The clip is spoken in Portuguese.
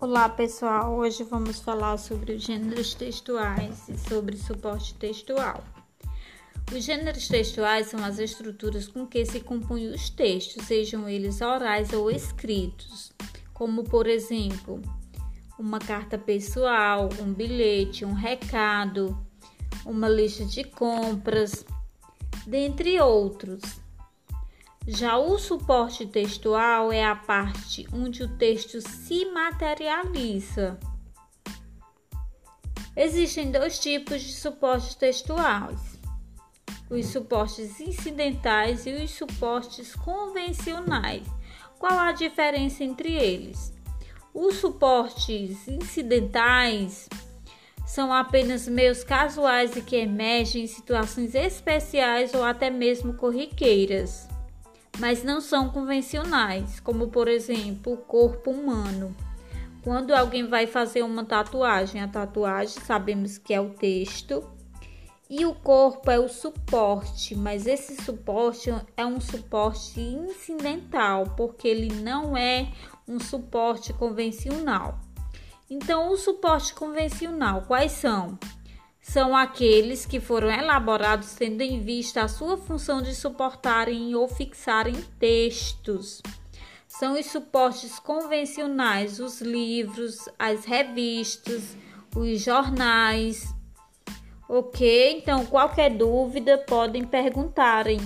Olá pessoal, hoje vamos falar sobre os gêneros textuais e sobre suporte textual. Os gêneros textuais são as estruturas com que se compõem os textos, sejam eles orais ou escritos, como por exemplo, uma carta pessoal, um bilhete, um recado, uma lista de compras, dentre outros. Já o suporte textual é a parte onde o texto se materializa. Existem dois tipos de suportes textuais: os suportes incidentais e os suportes convencionais. Qual a diferença entre eles? Os suportes incidentais são apenas meios casuais e que emergem em situações especiais ou até mesmo corriqueiras mas não são convencionais, como por exemplo o corpo humano. Quando alguém vai fazer uma tatuagem, a tatuagem sabemos que é o texto e o corpo é o suporte, mas esse suporte é um suporte incidental, porque ele não é um suporte convencional. Então, o suporte convencional, quais são? São aqueles que foram elaborados tendo em vista a sua função de suportarem ou fixarem textos. São os suportes convencionais, os livros, as revistas, os jornais. Ok? Então, qualquer dúvida podem perguntarem.